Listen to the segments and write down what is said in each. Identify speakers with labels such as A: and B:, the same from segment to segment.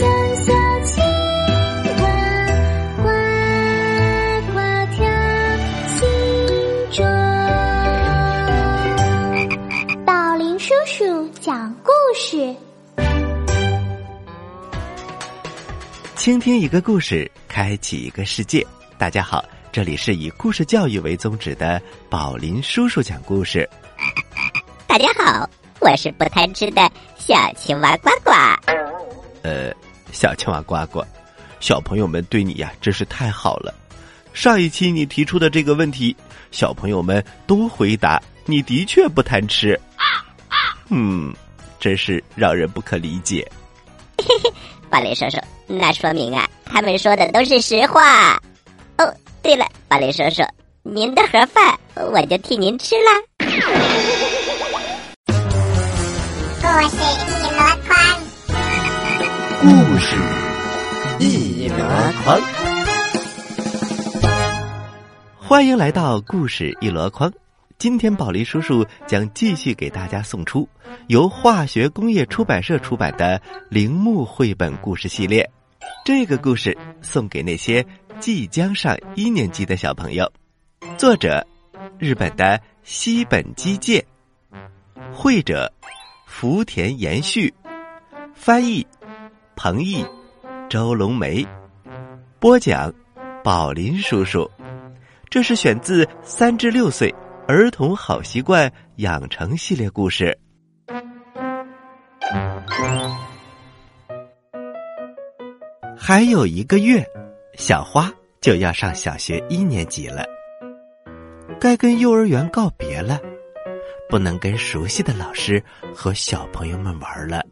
A: 小青蛙呱呱跳，青竹宝林叔叔讲故事。
B: 倾听一个故事，开启一个世界。大家好，这里是以故事教育为宗旨的宝林叔叔讲故事。
C: 大家好，我是不贪吃的小青蛙呱呱。
B: 呃。小青蛙呱呱，小朋友们对你呀真是太好了。上一期你提出的这个问题，小朋友们都回答你的确不贪吃。嗯，真是让人不可理解。
C: 嘿嘿，宝林叔叔，那说明啊，他们说的都是实话。哦，对了，宝雷叔叔，您的盒饭我就替您吃了。
D: 故事一箩筐，
B: 故事一箩筐，欢迎来到故事一箩筐。今天宝林叔叔将继续给大家送出由化学工业出版社出版的铃木绘本故事系列。这个故事送给那些即将上一年级的小朋友。作者：日本的西本基介，绘者：福田延续，翻译：彭毅、周龙梅，播讲：宝林叔叔。这是选自三至六岁。儿童好习惯养成系列故事。还有一个月，小花就要上小学一年级了，该跟幼儿园告别了，不能跟熟悉的老师和小朋友们玩了。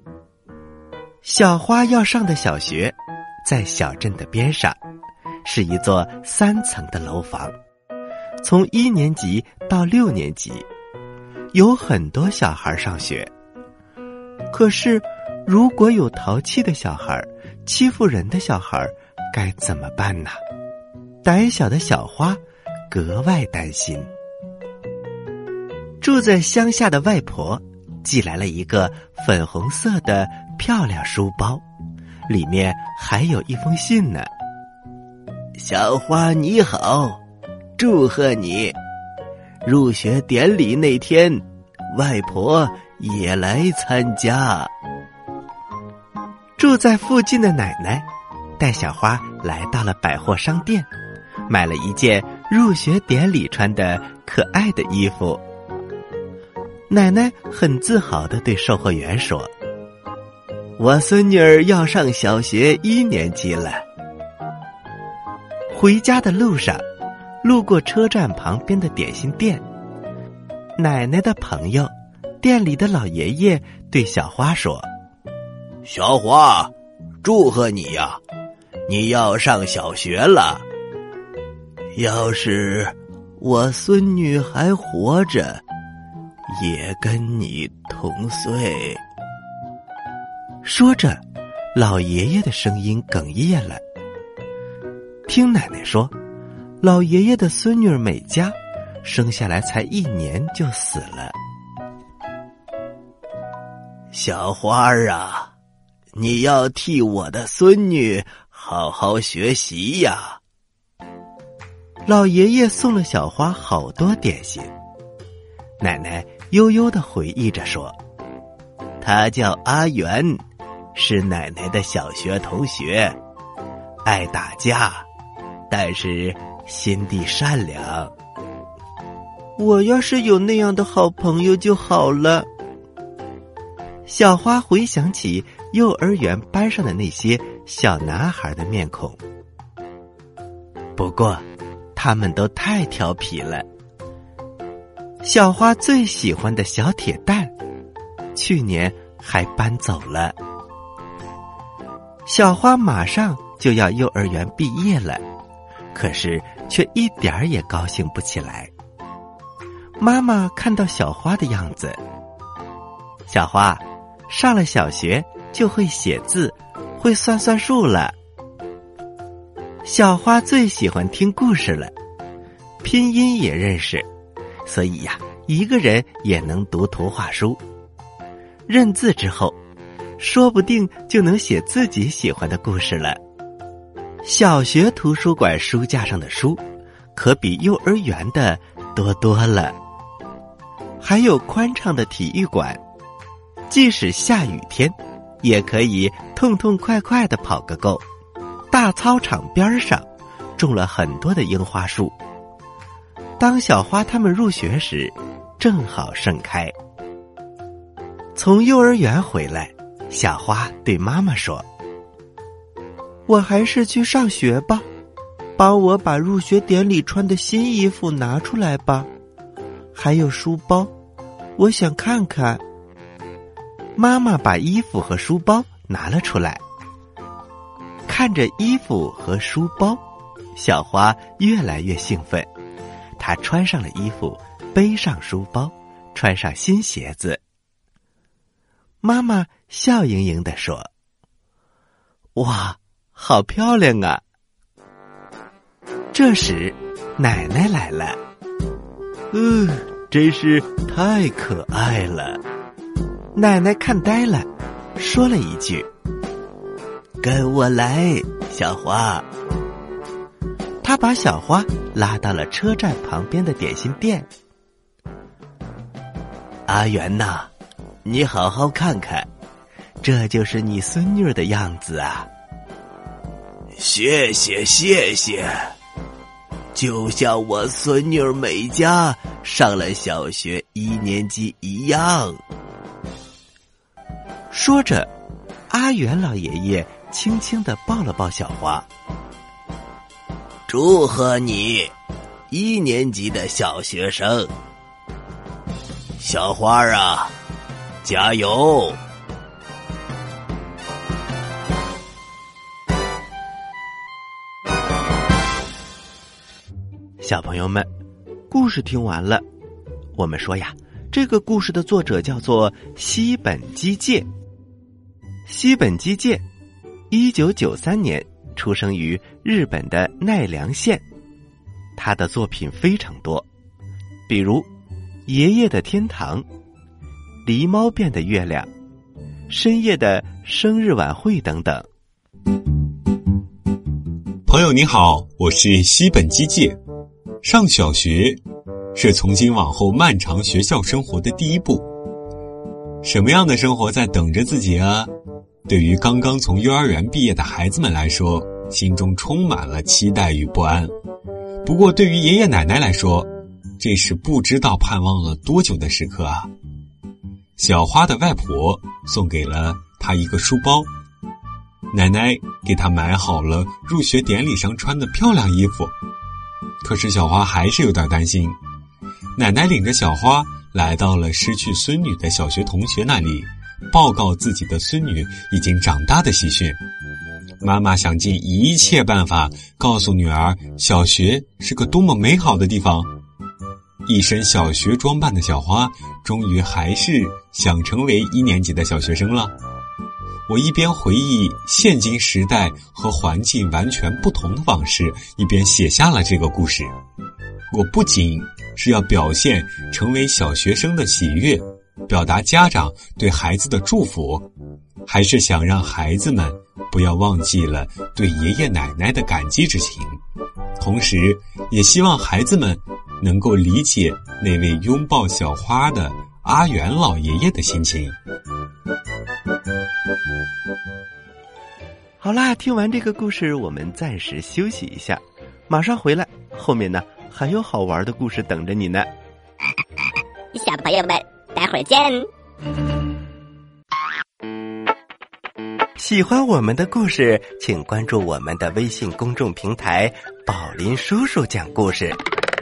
B: 小花要上的小学，在小镇的边上，是一座三层的楼房。从一年级到六年级，有很多小孩上学。可是，如果有淘气的小孩、欺负人的小孩，该怎么办呢？胆小的小花格外担心。住在乡下的外婆寄来了一个粉红色的漂亮书包，里面还有一封信呢。
E: 小花你好。祝贺你！入学典礼那天，外婆也来参加。
B: 住在附近的奶奶带小花来到了百货商店，买了一件入学典礼穿的可爱的衣服。奶奶很自豪的对售货员说：“
E: 我孙女儿要上小学一年级了。”
B: 回家的路上。路过车站旁边的点心店，奶奶的朋友，店里的老爷爷对小花说：“
E: 小花，祝贺你呀，你要上小学了。要是我孙女还活着，也跟你同岁。”
B: 说着，老爷爷的声音哽咽了。听奶奶说。老爷爷的孙女美嘉，生下来才一年就死了。
E: 小花儿啊，你要替我的孙女好好学习呀！
B: 老爷爷送了小花好多点心。奶奶悠悠的回忆着说：“
E: 他叫阿元，是奶奶的小学同学，爱打架，但是。”心地善良，
B: 我要是有那样的好朋友就好了。小花回想起幼儿园班上的那些小男孩的面孔，不过他们都太调皮了。小花最喜欢的小铁蛋，去年还搬走了。小花马上就要幼儿园毕业了，可是。却一点儿也高兴不起来。妈妈看到小花的样子，小花上了小学就会写字，会算算数了。小花最喜欢听故事了，拼音也认识，所以呀，一个人也能读图画书。认字之后，说不定就能写自己喜欢的故事了。小学图书馆书架上的书，可比幼儿园的多多了。还有宽敞的体育馆，即使下雨天，也可以痛痛快快的跑个够。大操场边上种了很多的樱花树。当小花他们入学时，正好盛开。从幼儿园回来，小花对妈妈说：“我还是去上学吧，帮我把入学典礼穿的新衣服拿出来吧，还有书包，我想看看。”妈妈把衣服和书包拿了出来，看着衣服和书包，小花越来越兴奋。她穿上了衣服，背上书包，穿上新鞋子。妈妈笑盈盈的说：“哇，好漂亮啊！”这时，奶奶来了。嗯，真是太可爱了。奶奶看呆了，说了一句：“跟我来，小花。”他把小花拉到了车站旁边的点心店。阿元呐，你好好看看，这就是你孙女的样子啊！
E: 谢谢谢谢，就像我孙女美嘉上了小学一年级一样。
B: 说着，阿元老爷爷轻轻的抱了抱小花，
E: 祝贺你，一年级的小学生，小花啊，加油！
B: 小朋友们，故事听完了，我们说呀，这个故事的作者叫做西本基介。西本基介，一九九三年出生于日本的奈良县。他的作品非常多，比如《爷爷的天堂》《狸猫变的月亮》《深夜的生日晚会》等等。
F: 朋友你好，我是西本基介。上小学是从今往后漫长学校生活的第一步。什么样的生活在等着自己啊？对于刚刚从幼儿园毕业的孩子们来说，心中充满了期待与不安。不过，对于爷爷奶奶来说，这是不知道盼望了多久的时刻啊！小花的外婆送给了她一个书包，奶奶给她买好了入学典礼上穿的漂亮衣服。可是，小花还是有点担心。奶奶领着小花来到了失去孙女的小学同学那里。报告自己的孙女已经长大的喜讯，妈妈想尽一切办法告诉女儿，小学是个多么美好的地方。一身小学装扮的小花，终于还是想成为一年级的小学生了。我一边回忆现今时代和环境完全不同的往事，一边写下了这个故事。我不仅是要表现成为小学生的喜悦。表达家长对孩子的祝福，还是想让孩子们不要忘记了对爷爷奶奶的感激之情，同时也希望孩子们能够理解那位拥抱小花的阿元老爷爷的心情。
B: 好啦，听完这个故事，我们暂时休息一下，马上回来，后面呢还有好玩的故事等着你呢，
C: 小朋友们。待会儿见。
B: 喜欢我们的故事，请关注我们的微信公众平台“宝林叔叔讲故事”，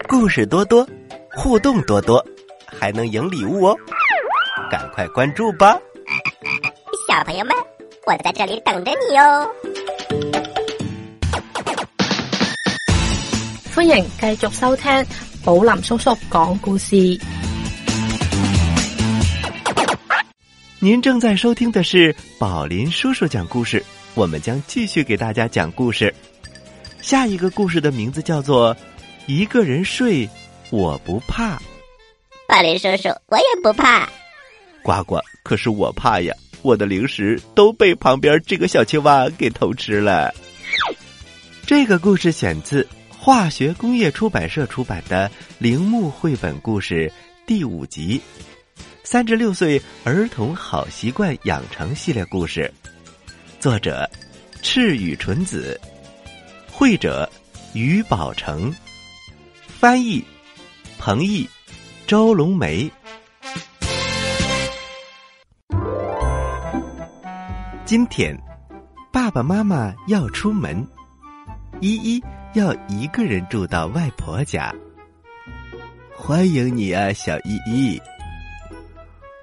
B: 故事多多，互动多多，还能赢礼物哦！赶快关注吧，
C: 小朋友们，我在这里等着你哦！
G: 欢迎继续收听宝林叔叔讲故事。
B: 您正在收听的是宝林叔叔讲故事，我们将继续给大家讲故事。下一个故事的名字叫做《一个人睡我不怕》。
C: 宝林叔叔，我也不怕。
B: 呱呱，可是我怕呀！我的零食都被旁边这个小青蛙给偷吃了。这个故事选自化学工业出版社出版的《铃木绘本故事》第五集。三至六岁儿童好习惯养成系列故事，作者赤羽纯子，绘者于宝成，翻译彭毅、周龙梅。今天，爸爸妈妈要出门，依依要一个人住到外婆家。欢迎你啊，小依依！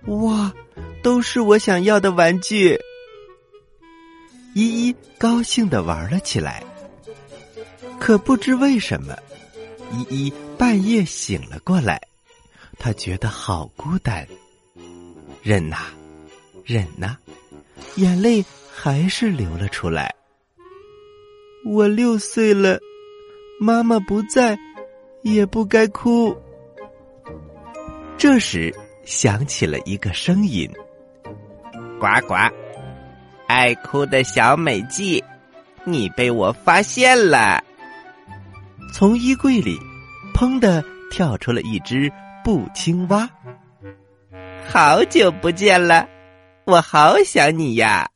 B: 哇，都是我想要的玩具。依依高兴的玩了起来。可不知为什么，依依半夜醒了过来，她觉得好孤单。忍呐，忍呐，眼泪还是流了出来。我六岁了，妈妈不在，也不该哭。这时响起了一个声音：“
H: 呱呱，爱哭的小美纪，你被我发现了。”
B: 从衣柜里，砰的跳出了一只布青蛙。
H: 好久不见了，我好想你呀！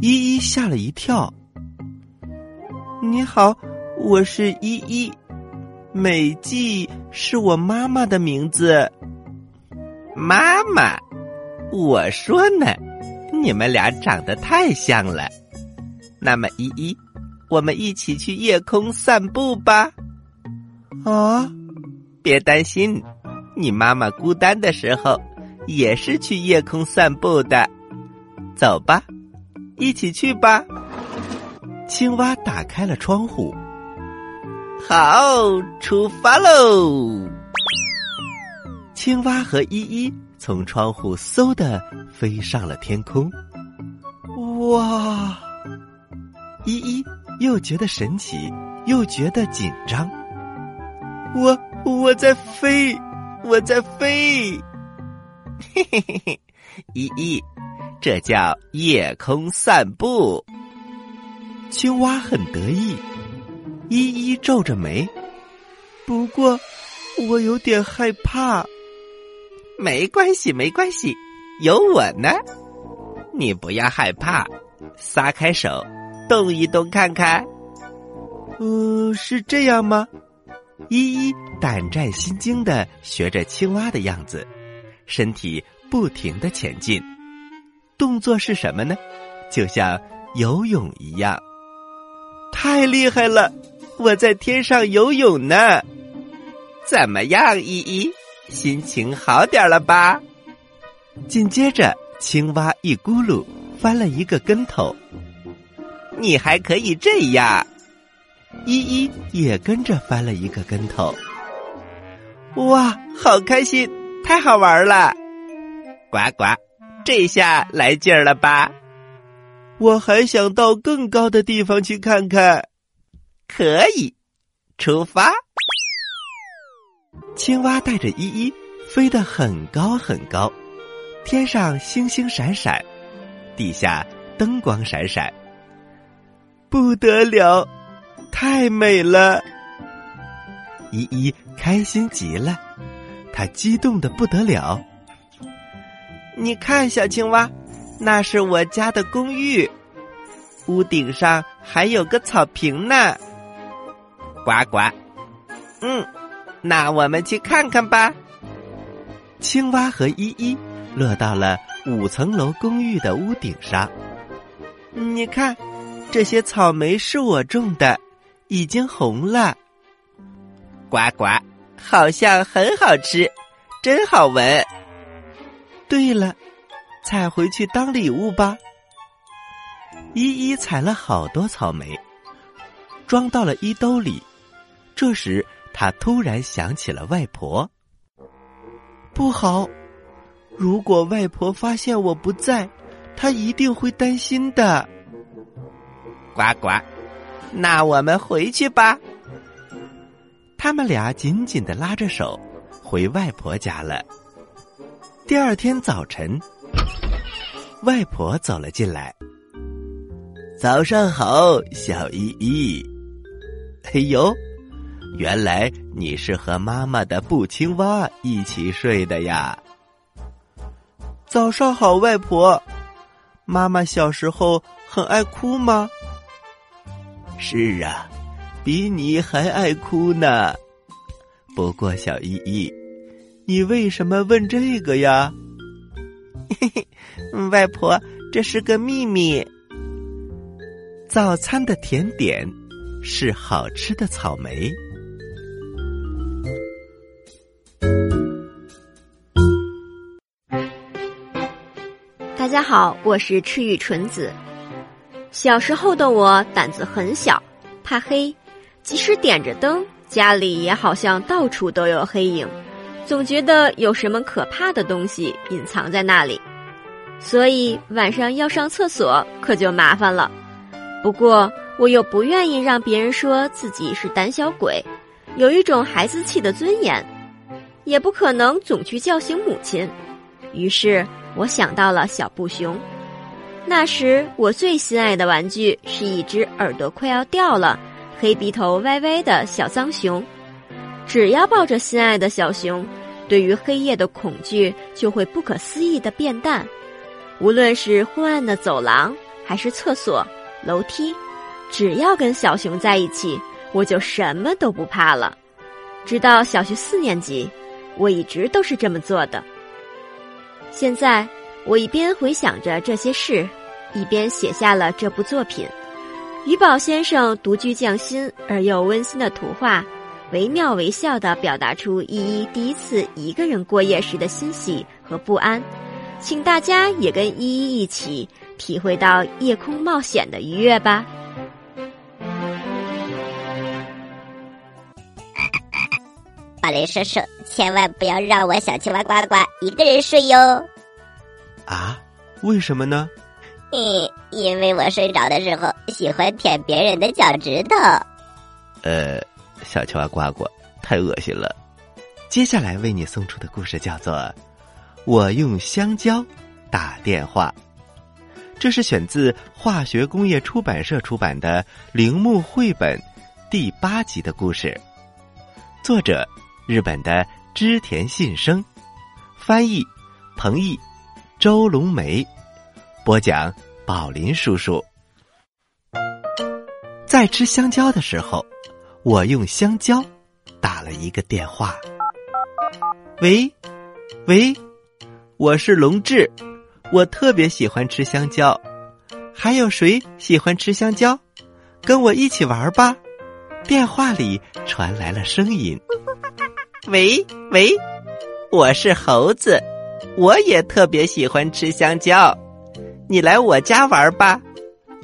B: 依依吓了一跳。你好，我是依依。美纪是我妈妈的名字。
H: 妈妈，我说呢，你们俩长得太像了。那么依依，我们一起去夜空散步吧。
B: 啊，
H: 别担心，你妈妈孤单的时候也是去夜空散步的。走吧，一起去吧。
B: 青蛙打开了窗户。
H: 好，出发喽！
B: 青蛙和依依从窗户嗖的飞上了天空。哇！依依又觉得神奇，又觉得紧张。我我在飞，我在飞！
H: 嘿嘿嘿嘿，依依，这叫夜空散步。
B: 青蛙很得意。依依皱着眉，不过我有点害怕。
H: 没关系，没关系，有我呢。你不要害怕，撒开手，动一动看看。
B: 呃，是这样吗？依依胆战心惊的学着青蛙的样子，身体不停的前进。动作是什么呢？就像游泳一样。太厉害了！我在天上游泳呢，
H: 怎么样，依依？心情好点了吧？
B: 紧接着，青蛙一咕噜翻了一个跟头。
H: 你还可以这样，
B: 依依也跟着翻了一个跟头。
H: 哇，好开心，太好玩了！呱呱，这下来劲儿了吧？
B: 我还想到更高的地方去看看。
H: 可以，出发。
B: 青蛙带着依依飞得很高很高，天上星星闪闪，地下灯光闪闪，不得了，太美了！依依开心极了，她激动的不得了。
H: 你看，小青蛙，那是我家的公寓，屋顶上还有个草坪呢。呱呱，嗯，那我们去看看吧。
B: 青蛙和依依落到了五层楼公寓的屋顶上。你看，这些草莓是我种的，已经红了。
H: 呱呱，好像很好吃，真好闻。
B: 对了，采回去当礼物吧。依依采了好多草莓，装到了衣兜里。这时，他突然想起了外婆。不好，如果外婆发现我不在，她一定会担心的。
H: 呱呱，那我们回去吧。
B: 他们俩紧紧的拉着手，回外婆家了。第二天早晨，外婆走了进来。
E: 早上好，小依依。
B: 哎呦！
E: 原来你是和妈妈的布青蛙一起睡的呀！
B: 早上好，外婆。妈妈小时候很爱哭吗？是啊，比你还爱哭呢。不过小依依，你为什么问这个呀？
H: 嘿嘿，外婆，这是个秘密。
B: 早餐的甜点是好吃的草莓。
G: 大家好，我是赤玉纯子。小时候的我胆子很小，怕黑，即使点着灯，家里也好像到处都有黑影，总觉得有什么可怕的东西隐藏在那里，所以晚上要上厕所可就麻烦了。不过我又不愿意让别人说自己是胆小鬼，有一种孩子气的尊严，也不可能总去叫醒母亲，于是我想到了小布熊。那时我最心爱的玩具是一只耳朵快要掉了、黑鼻头歪歪的小脏熊。只要抱着心爱的小熊，对于黑夜的恐惧就会不可思议的变淡。无论是昏暗的走廊，还是厕所、楼梯，只要跟小熊在一起，我就什么都不怕了。直到小学四年级，我一直都是这么做的。现在。我一边回想着这些事，一边写下了这部作品。于宝先生独具匠心而又温馨的图画，惟妙惟肖地表达出依依第一次一个人过夜时的欣喜和不安。请大家也跟依依一起体会到夜空冒险的愉悦吧。
C: 巴雷叔叔，千万不要让我小青蛙呱呱一个人睡哟。
B: 啊，为什么呢？
C: 嗯，因为我睡着的时候喜欢舔别人的脚趾头。
B: 呃，小青蛙呱呱，太恶心了。接下来为你送出的故事叫做《我用香蕉打电话》，这是选自化学工业出版社出版的《铃木绘本》第八集的故事，作者日本的织田信生，翻译彭毅。周龙梅播讲，宝林叔叔在吃香蕉的时候，我用香蕉打了一个电话。
H: 喂，喂，我是龙志，我特别喜欢吃香蕉。还有谁喜欢吃香蕉？跟我一起玩吧！电话里传来了声音。喂喂，我是猴子。我也特别喜欢吃香蕉，你来我家玩吧。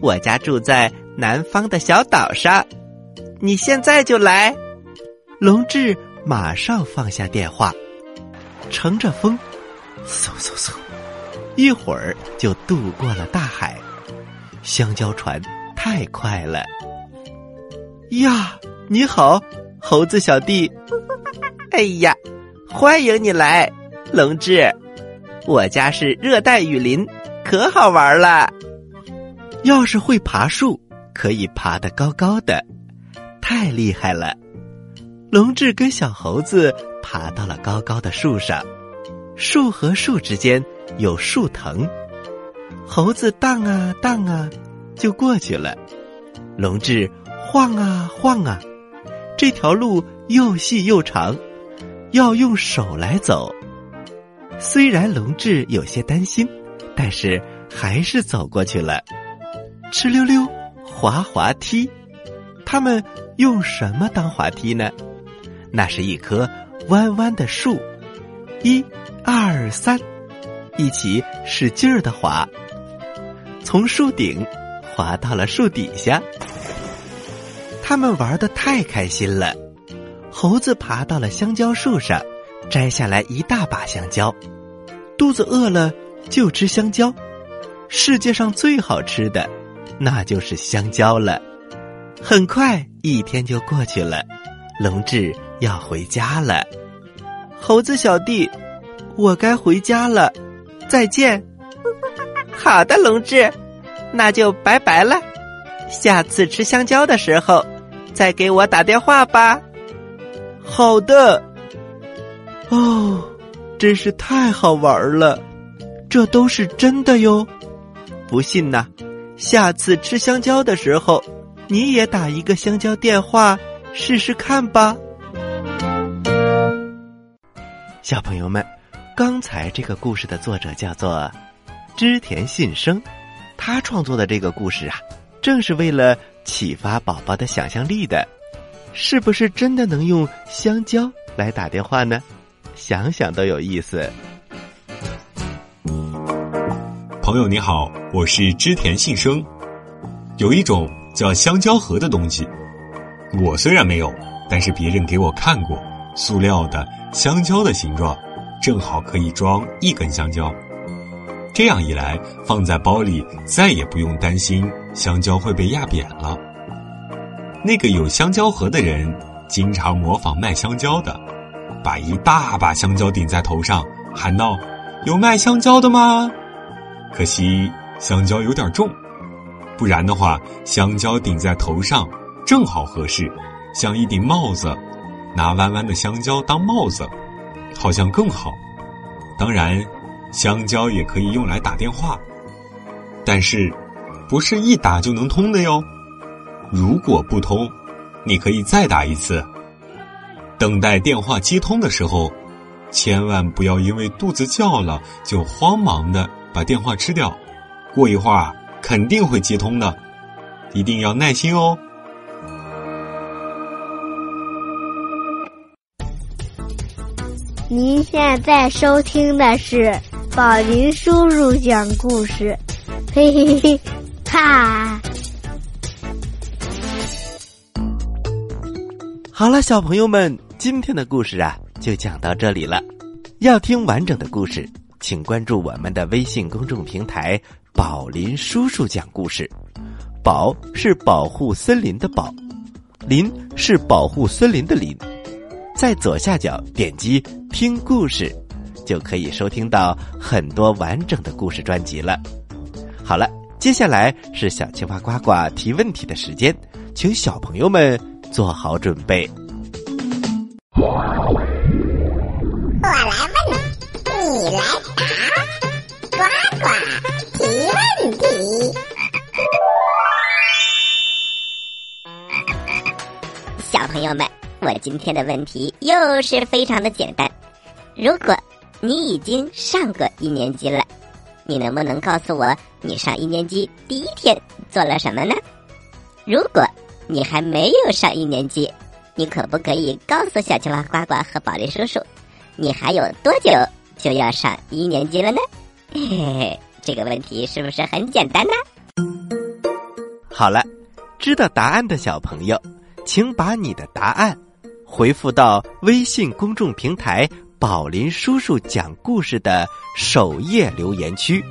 H: 我家住在南方的小岛上，你现在就来。
B: 龙志马上放下电话，乘着风，嗖嗖嗖，一会儿就渡过了大海。香蕉船太快了。
H: 呀，你好，猴子小弟。哎呀，欢迎你来，龙志。我家是热带雨林，可好玩了。
B: 要是会爬树，可以爬得高高的，太厉害了。龙志跟小猴子爬到了高高的树上，树和树之间有树藤，猴子荡啊荡啊，就过去了。龙志晃啊晃啊，这条路又细又长，要用手来走。虽然龙志有些担心，但是还是走过去了。哧溜溜，滑滑梯，他们用什么当滑梯呢？那是一棵弯弯的树，一、二、三，一起使劲儿的滑，从树顶滑到了树底下。他们玩的太开心了，猴子爬到了香蕉树上。摘下来一大把香蕉，肚子饿了就吃香蕉。世界上最好吃的，那就是香蕉了。很快一天就过去了，龙志要回家了。
H: 猴子小弟，我该回家了，再见。好的，龙志，那就拜拜了。下次吃香蕉的时候，再给我打电话吧。
B: 好的。哦，真是太好玩了！这都是真的哟。
H: 不信呐，下次吃香蕉的时候，
B: 你也打一个香蕉电话试试看吧。小朋友们，刚才这个故事的作者叫做织田信生，他创作的这个故事啊，正是为了启发宝宝的想象力的。是不是真的能用香蕉来打电话呢？想想都有意思。
F: 朋友你好，我是织田信生。有一种叫香蕉核的东西，我虽然没有，但是别人给我看过，塑料的香蕉的形状，正好可以装一根香蕉。这样一来，放在包里再也不用担心香蕉会被压扁了。那个有香蕉核的人，经常模仿卖香蕉的，把一大把香蕉顶在头上，喊道：“有卖香蕉的吗？”可惜香蕉有点重，不然的话，香蕉顶在头上正好合适，像一顶帽子。拿弯弯的香蕉当帽子，好像更好。当然，香蕉也可以用来打电话，但是不是一打就能通的哟。如果不通，你可以再打一次。等待电话接通的时候，千万不要因为肚子叫了就慌忙的把电话吃掉。过一会儿肯定会接通的，一定要耐心哦。
I: 您现在收听的是宝林叔叔讲故事，嘿嘿嘿，哈。
B: 好了，小朋友们，今天的故事啊就讲到这里了。要听完整的故事，请关注我们的微信公众平台“宝林叔叔讲故事”。宝是保护森林的宝，林是保护森林的林。在左下角点击听故事，就可以收听到很多完整的故事专辑了。好了，接下来是小青蛙呱呱提问题的时间，请小朋友们。做好准备。
C: 朋友们，我今天的问题又是非常的简单。如果你已经上过一年级了，你能不能告诉我你上一年级第一天做了什么呢？如果你还没有上一年级，你可不可以告诉小青蛙呱呱和宝莉叔叔，你还有多久就要上一年级了呢？嘿嘿，这个问题是不是很简单呢？
B: 好了，知道答案的小朋友，请把你的答案回复到微信公众平台“宝林叔叔讲故事”的首页留言区，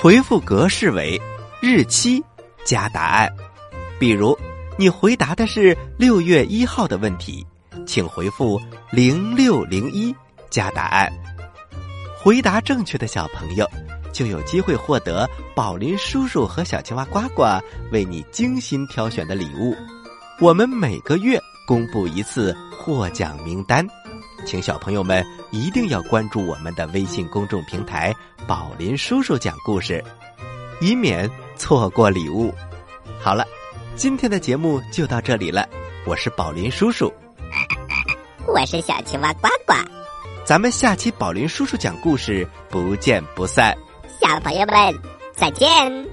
B: 回复格式为日期加答案，比如。你回答的是六月一号的问题，请回复零六零一加答案。回答正确的小朋友就有机会获得宝林叔叔和小青蛙呱呱为你精心挑选的礼物。我们每个月公布一次获奖名单，请小朋友们一定要关注我们的微信公众平台“宝林叔叔讲故事”，以免错过礼物。好了。今天的节目就到这里了，我是宝林叔叔，
C: 我是小青蛙呱呱，
B: 咱们下期宝林叔叔讲故事不见不散，
C: 小朋友们再见。